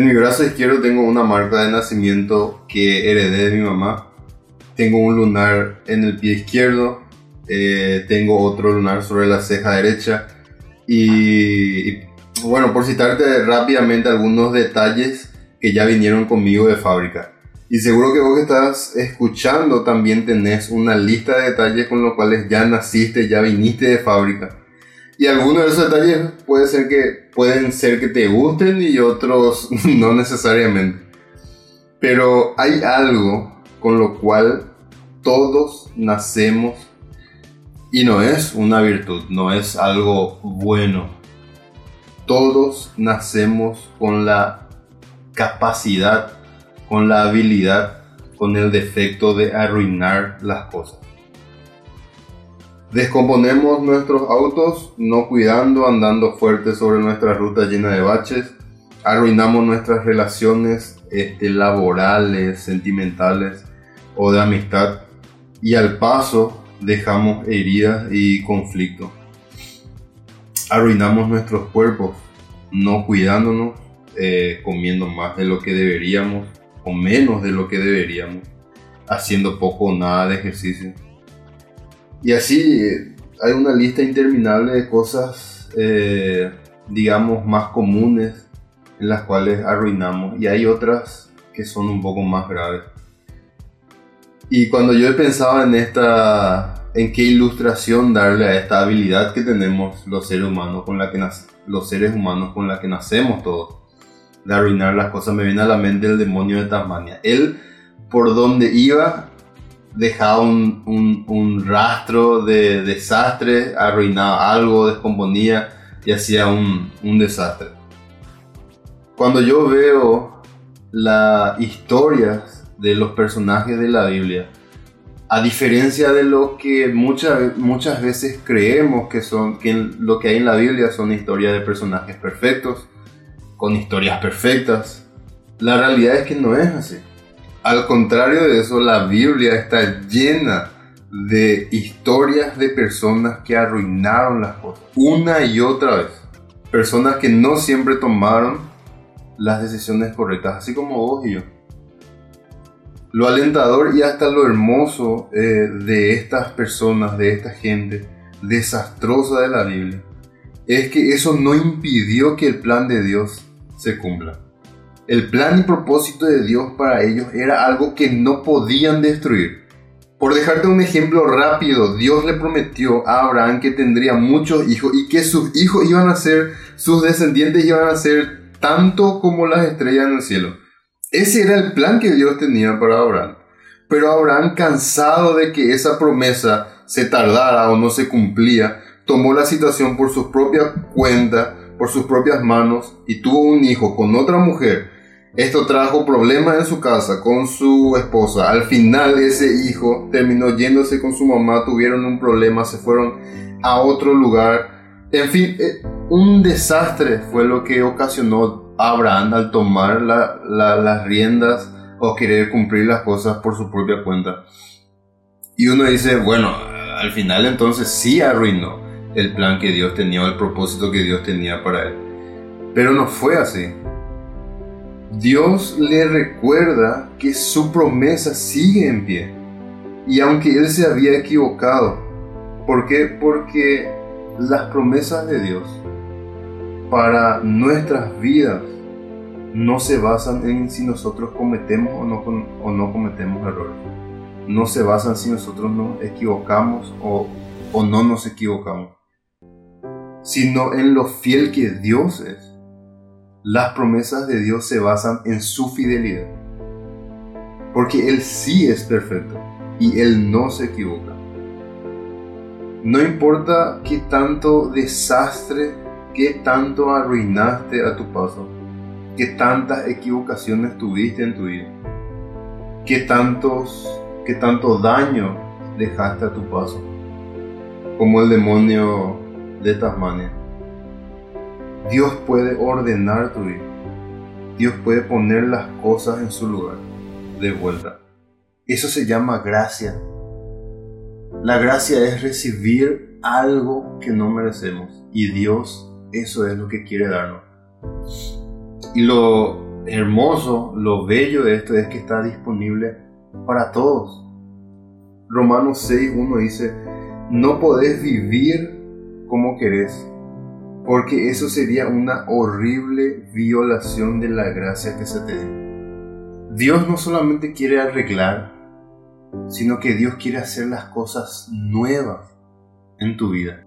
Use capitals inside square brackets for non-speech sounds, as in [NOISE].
En mi brazo izquierdo tengo una marca de nacimiento que heredé de mi mamá. Tengo un lunar en el pie izquierdo. eh, tengo otro lunar sobre la ceja derecha. Y, y, bueno, por citarte rápidamente algunos detalles que ya vinieron conmigo de fábrica. Y seguro que vos que estás escuchando también tenés una lista de detalles con los cuales ya naciste, ya viniste de fábrica. Y algunos de esos detalles ser que, pueden ser que te gusten y otros [LAUGHS] no necesariamente. Pero hay algo con lo cual todos nacemos y no es una virtud, no es algo bueno. Todos nacemos con la capacidad, con la habilidad, con el defecto de arruinar las cosas. Descomponemos nuestros autos no cuidando, andando fuerte sobre nuestra ruta llena de baches. Arruinamos nuestras relaciones este, laborales, sentimentales o de amistad. Y al paso dejamos heridas y conflictos. Arruinamos nuestros cuerpos no cuidándonos, eh, comiendo más de lo que deberíamos o menos de lo que deberíamos, haciendo poco o nada de ejercicio. Y así hay una lista interminable de cosas, eh, digamos, más comunes en las cuales arruinamos y hay otras que son un poco más graves. Y cuando yo he pensado en esta, en qué ilustración darle a esta habilidad que tenemos los seres humanos con la que los seres humanos con la que nacemos todos, de arruinar las cosas, me viene a la mente el demonio de Tasmania. Él, por donde iba, dejaba un, un, un, rastro de desastre, arruinaba algo, descomponía y hacía un, un desastre. Cuando yo veo las historias de los personajes de la Biblia, a diferencia de lo que muchas, muchas veces creemos que son, que lo que hay en la Biblia son historias de personajes perfectos, con historias perfectas, la realidad es que no es así. Al contrario de eso, la Biblia está llena de historias de personas que arruinaron las cosas una y otra vez. Personas que no siempre tomaron las decisiones correctas, así como vos y yo. Lo alentador y hasta lo hermoso eh, de estas personas, de esta gente desastrosa de la Biblia, es que eso no impidió que el plan de Dios se cumpla. El plan y propósito de Dios para ellos era algo que no podían destruir. Por dejarte un ejemplo rápido, Dios le prometió a Abraham que tendría muchos hijos y que sus hijos iban a ser, sus descendientes iban a ser tanto como las estrellas en el cielo. Ese era el plan que Dios tenía para Abraham. Pero Abraham, cansado de que esa promesa se tardara o no se cumplía, tomó la situación por su propia cuenta, por sus propias manos y tuvo un hijo con otra mujer esto trajo problemas en su casa con su esposa. Al final ese hijo terminó yéndose con su mamá, tuvieron un problema, se fueron a otro lugar. En fin, eh, un desastre fue lo que ocasionó Abraham al tomar la, la, las riendas o querer cumplir las cosas por su propia cuenta. Y uno dice, bueno, al final entonces sí arruinó el plan que Dios tenía el propósito que Dios tenía para él. Pero no fue así. Dios le recuerda que su promesa sigue en pie. Y aunque él se había equivocado, ¿por qué? Porque las promesas de Dios para nuestras vidas no se basan en si nosotros cometemos o no, o no cometemos errores. No se basan si nosotros nos equivocamos o, o no nos equivocamos, sino en lo fiel que Dios es. Las promesas de Dios se basan en su fidelidad. Porque Él sí es perfecto y Él no se equivoca. No importa qué tanto desastre, qué tanto arruinaste a tu paso, qué tantas equivocaciones tuviste en tu vida, qué, tantos, qué tanto daño dejaste a tu paso, como el demonio de Tasmania. Dios puede ordenar tu vida. Dios puede poner las cosas en su lugar de vuelta. Eso se llama gracia. La gracia es recibir algo que no merecemos. Y Dios eso es lo que quiere darnos. Y lo, hermoso, lo bello de esto es que está disponible para todos. Romanos 6.1 dice, no podés vivir como querés, porque eso sería una horrible violación de la gracia que se te dio. Dios no solamente quiere arreglar, sino que Dios quiere hacer las cosas nuevas en tu vida.